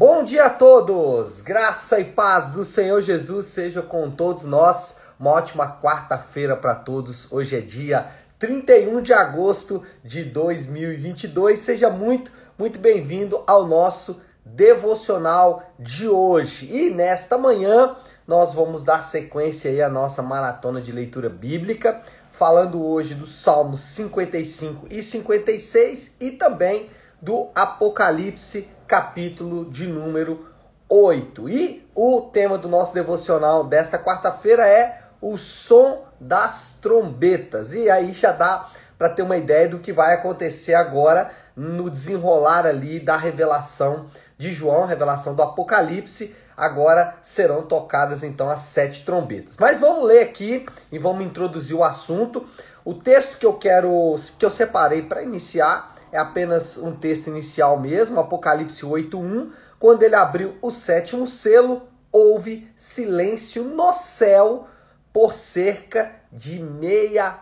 Bom dia a todos! Graça e paz do Senhor Jesus seja com todos nós. Uma ótima quarta-feira para todos. Hoje é dia 31 de agosto de 2022. Seja muito, muito bem-vindo ao nosso devocional de hoje. E nesta manhã nós vamos dar sequência aí à nossa maratona de leitura bíblica, falando hoje dos Salmos 55 e 56 e também do Apocalipse, capítulo de número 8. E o tema do nosso devocional desta quarta-feira é o som das trombetas. E aí já dá para ter uma ideia do que vai acontecer agora no desenrolar ali da revelação de João, revelação do Apocalipse, agora serão tocadas então as sete trombetas. Mas vamos ler aqui e vamos introduzir o assunto. O texto que eu quero, que eu separei para iniciar é apenas um texto inicial mesmo, Apocalipse 8:1, quando ele abriu o sétimo selo, houve silêncio no céu por cerca de meia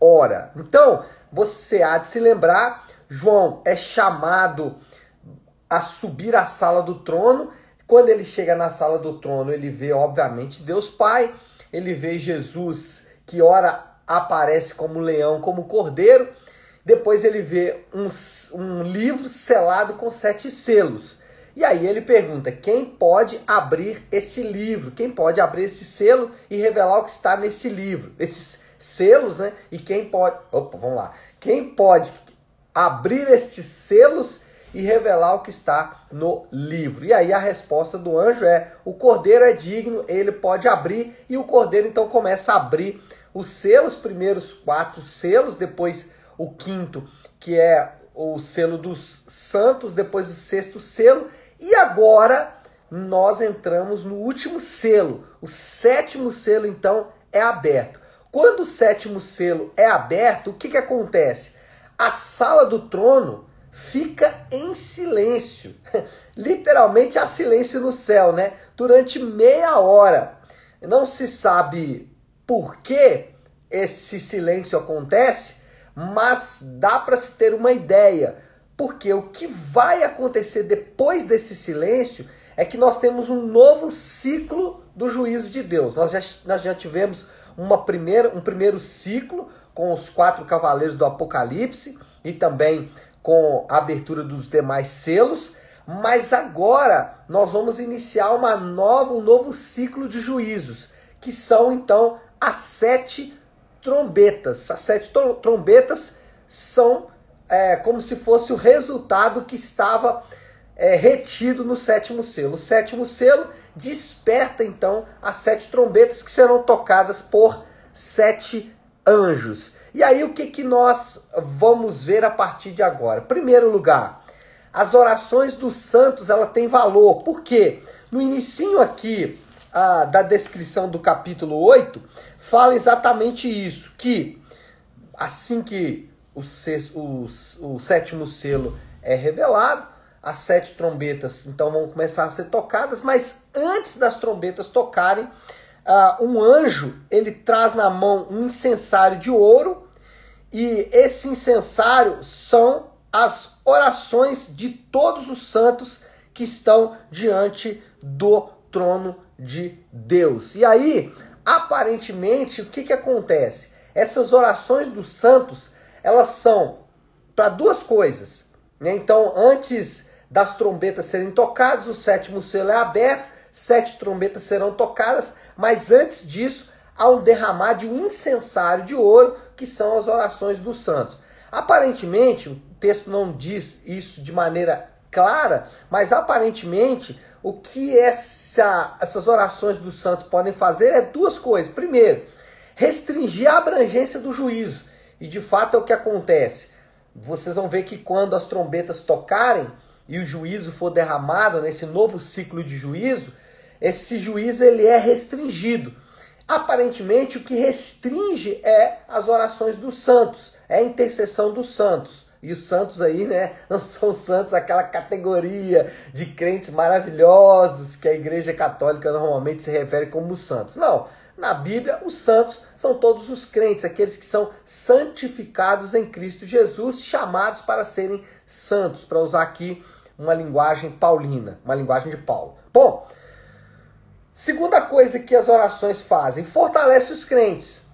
hora. Então, você há de se lembrar, João é chamado a subir à sala do trono. Quando ele chega na sala do trono, ele vê, obviamente, Deus Pai, ele vê Jesus que ora aparece como leão, como cordeiro. Depois ele vê um, um livro selado com sete selos. E aí ele pergunta: quem pode abrir este livro? Quem pode abrir esse selo e revelar o que está nesse livro? Esses selos, né? E quem pode. Opa, vamos lá. Quem pode abrir estes selos e revelar o que está no livro. E aí a resposta do anjo é: o cordeiro é digno, ele pode abrir, e o cordeiro então começa a abrir os selos, primeiros quatro selos, depois o quinto, que é o selo dos santos, depois o sexto selo, e agora nós entramos no último selo. O sétimo selo então é aberto. Quando o sétimo selo é aberto, o que, que acontece? A sala do trono fica em silêncio. Literalmente há silêncio no céu, né? Durante meia hora. Não se sabe por que esse silêncio acontece, mas dá para se ter uma ideia. Porque o que vai acontecer depois desse silêncio é que nós temos um novo ciclo do juízo de Deus. Nós já, nós já tivemos uma primeira, um primeiro ciclo com os quatro cavaleiros do Apocalipse e também com a abertura dos demais selos, mas agora nós vamos iniciar uma nova, um novo ciclo de juízos, que são então as sete trombetas. As sete trombetas são é, como se fosse o resultado que estava é, retido no sétimo selo. O sétimo selo desperta então as sete trombetas que serão tocadas por sete anjos. E aí o que, que nós vamos ver a partir de agora? Primeiro lugar, as orações dos santos ela tem valor. Por quê? No início aqui da descrição do capítulo 8, fala exatamente isso, que assim que o, o, o sétimo selo é revelado, as sete trombetas então vão começar a ser tocadas, mas antes das trombetas tocarem, uh, um anjo ele traz na mão um incensário de ouro e esse incensário são as orações de todos os santos que estão diante do trono de Deus. E aí, aparentemente, o que, que acontece? Essas orações dos santos, elas são para duas coisas. Né? Então, antes das trombetas serem tocadas, o sétimo selo é aberto, sete trombetas serão tocadas, mas antes disso há um derramar de um incensário de ouro, que são as orações dos santos. Aparentemente, o texto não diz isso de maneira clara, mas aparentemente o que essa, essas orações dos santos podem fazer é duas coisas. Primeiro, restringir a abrangência do juízo. E de fato é o que acontece. Vocês vão ver que quando as trombetas tocarem e o juízo for derramado nesse novo ciclo de juízo, esse juízo ele é restringido. Aparentemente, o que restringe é as orações dos santos, é a intercessão dos santos. E os santos aí, né, não são santos aquela categoria de crentes maravilhosos que a Igreja Católica normalmente se refere como santos. Não. Na Bíblia, os santos são todos os crentes, aqueles que são santificados em Cristo Jesus, chamados para serem santos, para usar aqui uma linguagem paulina, uma linguagem de Paulo. Bom, segunda coisa que as orações fazem, fortalece os crentes.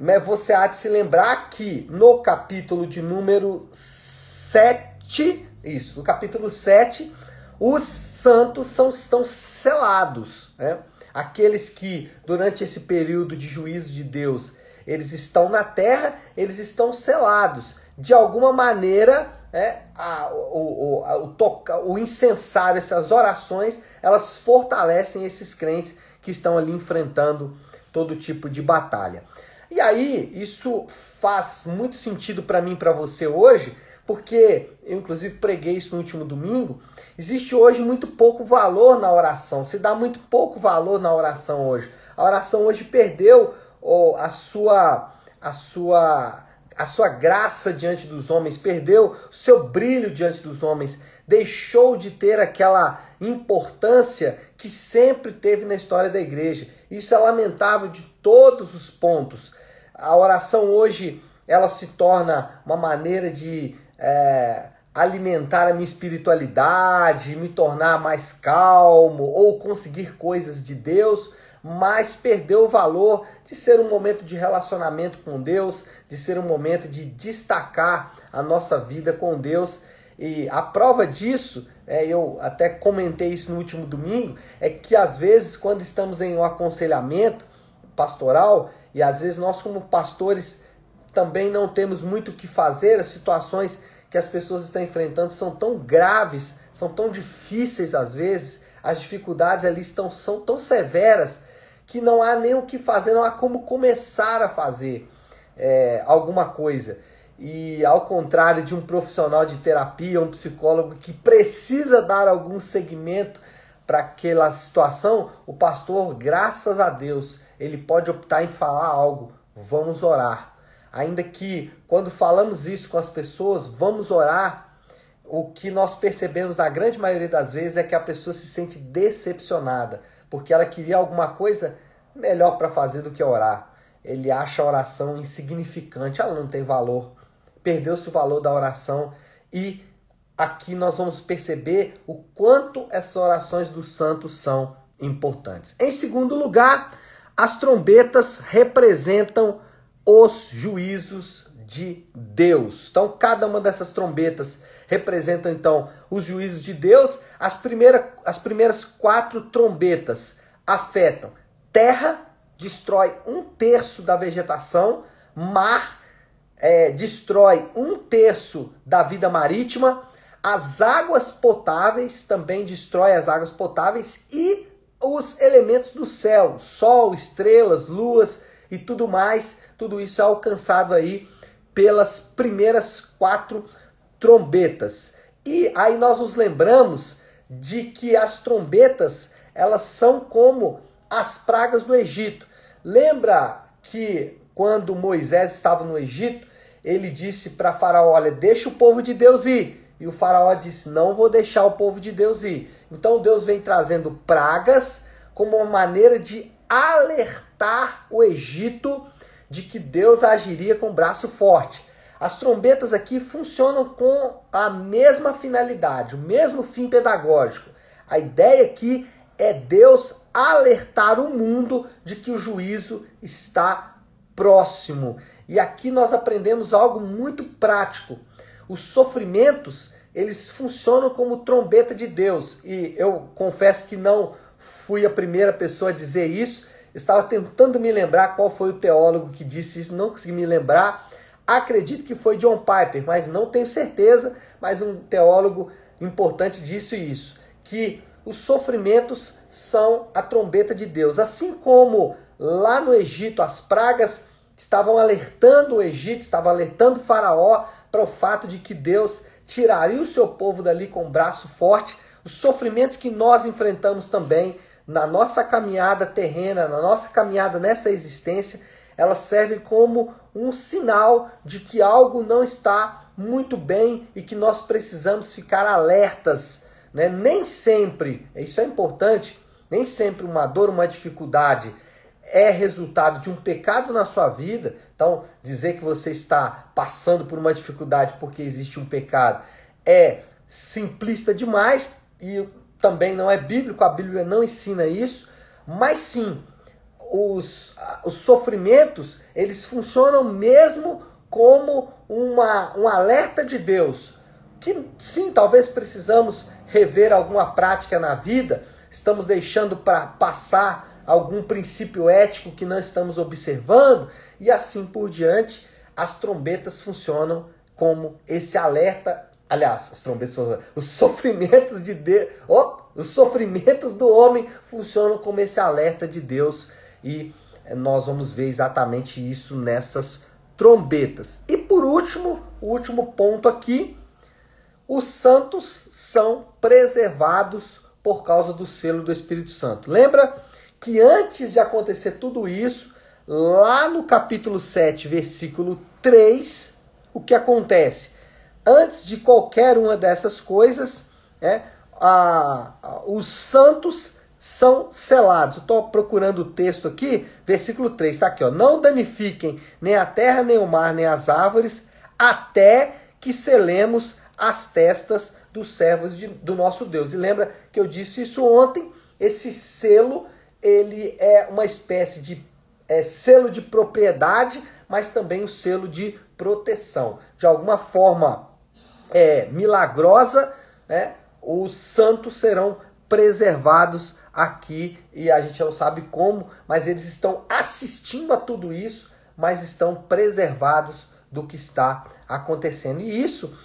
Mas você há de se lembrar que no capítulo de número 7, isso, no capítulo 7, os santos são, estão selados. Né? Aqueles que, durante esse período de juízo de Deus, eles estão na terra, eles estão selados. De alguma maneira, é, a, o, o, a, o, toca, o incensário, essas orações, elas fortalecem esses crentes que estão ali enfrentando todo tipo de batalha. E aí, isso faz muito sentido para mim para você hoje, porque eu inclusive preguei isso no último domingo. Existe hoje muito pouco valor na oração, se dá muito pouco valor na oração hoje. A oração hoje perdeu oh, a sua a sua a sua graça diante dos homens, perdeu o seu brilho diante dos homens, deixou de ter aquela importância que sempre teve na história da igreja. Isso é lamentável de todos os pontos. A oração hoje ela se torna uma maneira de é, alimentar a minha espiritualidade, me tornar mais calmo ou conseguir coisas de Deus, mas perdeu o valor de ser um momento de relacionamento com Deus, de ser um momento de destacar a nossa vida com Deus. E a prova disso, é, eu até comentei isso no último domingo, é que às vezes, quando estamos em um aconselhamento pastoral, e às vezes nós, como pastores, também não temos muito o que fazer, as situações que as pessoas estão enfrentando são tão graves, são tão difíceis às vezes, as dificuldades ali estão, são tão severas que não há nem o que fazer, não há como começar a fazer é, alguma coisa. E ao contrário de um profissional de terapia, um psicólogo que precisa dar algum segmento para aquela situação, o pastor, graças a Deus, ele pode optar em falar algo. Vamos orar. Ainda que quando falamos isso com as pessoas, vamos orar, o que nós percebemos na grande maioria das vezes é que a pessoa se sente decepcionada, porque ela queria alguma coisa melhor para fazer do que orar. Ele acha a oração insignificante, ela não tem valor. Perdeu-se o valor da oração e aqui nós vamos perceber o quanto essas orações dos santos são importantes. Em segundo lugar, as trombetas representam os juízos de Deus. Então, cada uma dessas trombetas representam então os juízos de Deus. As, primeira, as primeiras quatro trombetas afetam terra, destrói um terço da vegetação, mar, é, destrói um terço da vida marítima, as águas potáveis também destrói as águas potáveis e os elementos do céu, sol, estrelas, luas e tudo mais, tudo isso é alcançado aí pelas primeiras quatro trombetas. E aí nós nos lembramos de que as trombetas, elas são como as pragas do Egito. Lembra que quando Moisés estava no Egito, ele disse para Faraó: Olha, deixa o povo de Deus ir. E o Faraó disse: Não vou deixar o povo de Deus ir. Então Deus vem trazendo pragas como uma maneira de alertar o Egito de que Deus agiria com braço forte. As trombetas aqui funcionam com a mesma finalidade, o mesmo fim pedagógico. A ideia aqui é Deus alertar o mundo de que o juízo está próximo. E aqui nós aprendemos algo muito prático. Os sofrimentos, eles funcionam como trombeta de Deus. E eu confesso que não fui a primeira pessoa a dizer isso. Eu estava tentando me lembrar qual foi o teólogo que disse isso, não consegui me lembrar. Acredito que foi John Piper, mas não tenho certeza. Mas um teólogo importante disse isso: que os sofrimentos são a trombeta de Deus. Assim como lá no Egito as pragas estavam alertando o Egito, estavam alertando o Faraó para o fato de que Deus tiraria o seu povo dali com um braço forte os sofrimentos que nós enfrentamos também na nossa caminhada terrena, na nossa caminhada nessa existência, elas servem como um sinal de que algo não está muito bem e que nós precisamos ficar alertas. Né? Nem sempre, isso é importante, nem sempre uma dor, uma dificuldade é resultado de um pecado na sua vida. Então, dizer que você está passando por uma dificuldade porque existe um pecado é simplista demais e também não é bíblico, a Bíblia não ensina isso, mas sim, os, os sofrimentos, eles funcionam mesmo como uma, um alerta de Deus, que sim, talvez precisamos rever alguma prática na vida, estamos deixando para passar algum princípio ético que não estamos observando, e assim por diante, as trombetas funcionam como esse alerta. Aliás, as trombetas, os sofrimentos de Deus, oh, os sofrimentos do homem funcionam como esse alerta de Deus e nós vamos ver exatamente isso nessas trombetas. E por último, o último ponto aqui, os santos são preservados por causa do selo do Espírito Santo. Lembra que antes de acontecer tudo isso, lá no capítulo 7, versículo 3, o que acontece? Antes de qualquer uma dessas coisas, é, a, a, os santos são selados. Estou procurando o texto aqui, versículo 3, está aqui, ó. Não danifiquem nem a terra, nem o mar, nem as árvores, até que selemos as testas dos servos de, do nosso Deus. E lembra que eu disse isso ontem, esse selo, ele é uma espécie de é, selo de propriedade, mas também um selo de proteção. De alguma forma é, milagrosa, né, os santos serão preservados aqui e a gente não sabe como, mas eles estão assistindo a tudo isso, mas estão preservados do que está acontecendo. E isso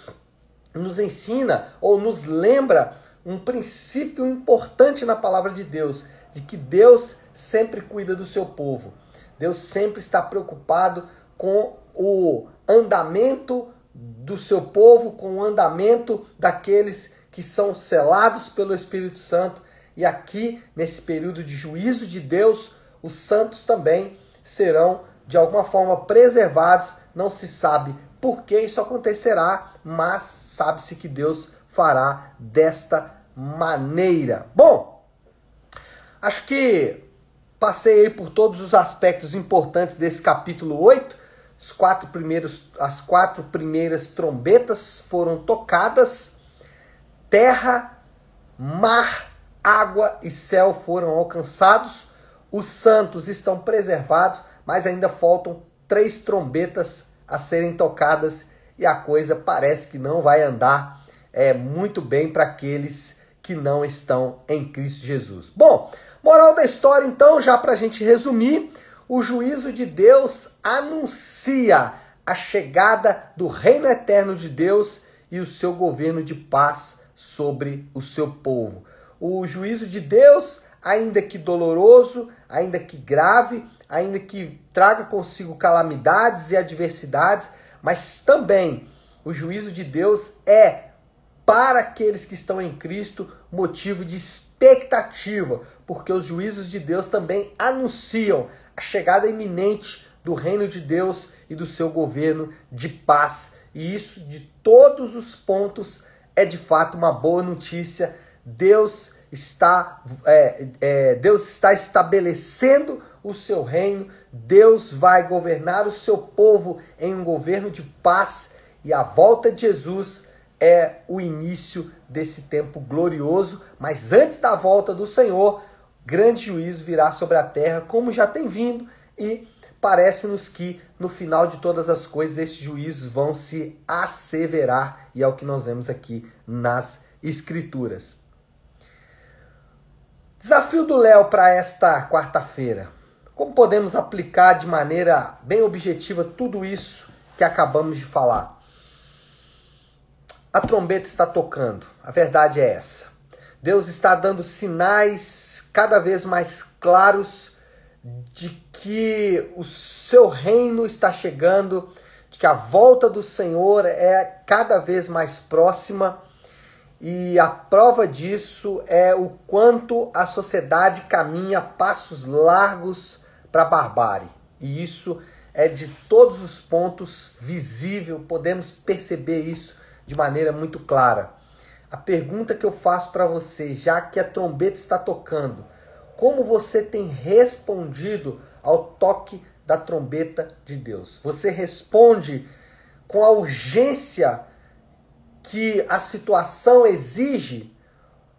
nos ensina ou nos lembra um princípio importante na palavra de Deus, de que Deus sempre cuida do seu povo. Deus sempre está preocupado com o andamento do seu povo, com o andamento daqueles que são selados pelo Espírito Santo e aqui, nesse período de juízo de Deus, os santos também serão de alguma forma preservados. Não se sabe por que isso acontecerá, mas sabe-se que Deus fará desta maneira. Bom, acho que passei por todos os aspectos importantes desse capítulo 8. Os quatro primeiros, as quatro primeiras trombetas foram tocadas. Terra, mar água e céu foram alcançados, os santos estão preservados, mas ainda faltam três trombetas a serem tocadas e a coisa parece que não vai andar é, muito bem para aqueles que não estão em Cristo Jesus. Bom, moral da história então, já para a gente resumir, o juízo de Deus anuncia a chegada do reino eterno de Deus e o seu governo de paz sobre o seu povo. O juízo de Deus, ainda que doloroso, ainda que grave, ainda que traga consigo calamidades e adversidades, mas também o juízo de Deus é para aqueles que estão em Cristo motivo de expectativa, porque os juízos de Deus também anunciam a chegada iminente do reino de Deus e do seu governo de paz. E isso, de todos os pontos, é de fato uma boa notícia. Deus está, é, é, Deus está estabelecendo o seu reino, Deus vai governar o seu povo em um governo de paz. E a volta de Jesus é o início desse tempo glorioso, mas antes da volta do Senhor, grande juízo virá sobre a terra, como já tem vindo, e parece-nos que no final de todas as coisas esses juízos vão se asseverar, e é o que nós vemos aqui nas Escrituras. Desafio do Léo para esta quarta-feira. Como podemos aplicar de maneira bem objetiva tudo isso que acabamos de falar? A trombeta está tocando, a verdade é essa. Deus está dando sinais cada vez mais claros de que o seu reino está chegando, de que a volta do Senhor é cada vez mais próxima e a prova disso é o quanto a sociedade caminha passos largos para a barbárie. E isso é de todos os pontos visível, podemos perceber isso de maneira muito clara. A pergunta que eu faço para você, já que a trombeta está tocando, como você tem respondido ao toque da trombeta de Deus? Você responde com a urgência que a situação exige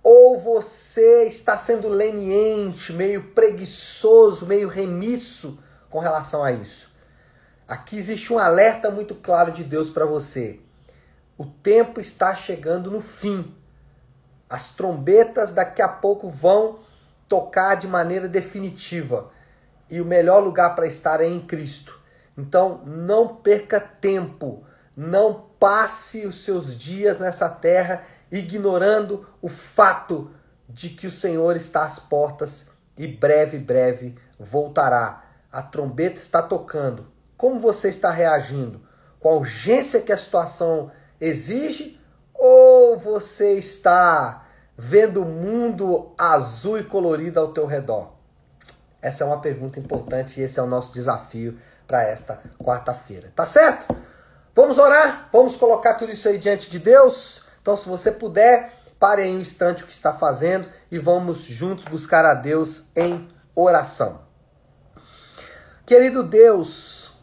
ou você está sendo leniente, meio preguiçoso, meio remisso com relação a isso? Aqui existe um alerta muito claro de Deus para você. O tempo está chegando no fim. As trombetas daqui a pouco vão tocar de maneira definitiva. E o melhor lugar para estar é em Cristo. Então, não perca tempo. Não passe os seus dias nessa terra ignorando o fato de que o Senhor está às portas e breve, breve voltará. A trombeta está tocando. Como você está reagindo? Com a urgência que a situação exige? Ou você está vendo o mundo azul e colorido ao teu redor? Essa é uma pergunta importante e esse é o nosso desafio para esta quarta-feira. Tá certo? Vamos orar? Vamos colocar tudo isso aí diante de Deus? Então, se você puder, pare em um instante o que está fazendo e vamos juntos buscar a Deus em oração. Querido Deus,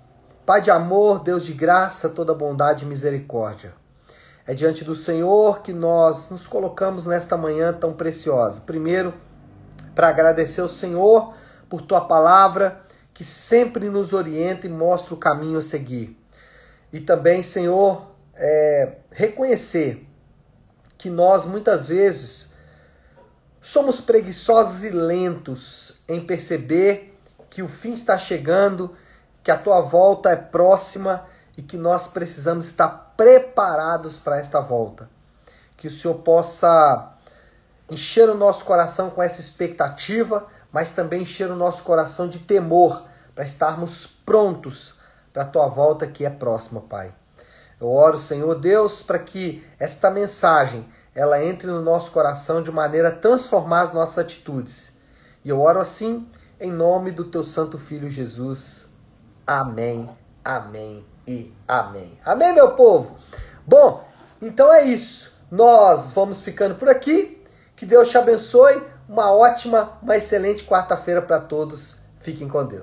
Pai de amor, Deus de graça, toda bondade e misericórdia. É diante do Senhor que nós nos colocamos nesta manhã tão preciosa. Primeiro, para agradecer ao Senhor por tua palavra que sempre nos orienta e mostra o caminho a seguir. E também, Senhor, é, reconhecer que nós muitas vezes somos preguiçosos e lentos em perceber que o fim está chegando, que a tua volta é próxima e que nós precisamos estar preparados para esta volta. Que o Senhor possa encher o nosso coração com essa expectativa, mas também encher o nosso coração de temor para estarmos prontos para a tua volta que é próxima, Pai. Eu oro, Senhor Deus, para que esta mensagem ela entre no nosso coração de maneira a transformar as nossas atitudes. E eu oro assim em nome do teu santo filho Jesus. Amém. Amém e amém. Amém, meu povo. Bom, então é isso. Nós vamos ficando por aqui. Que Deus te abençoe. Uma ótima, uma excelente quarta-feira para todos. Fiquem com Deus.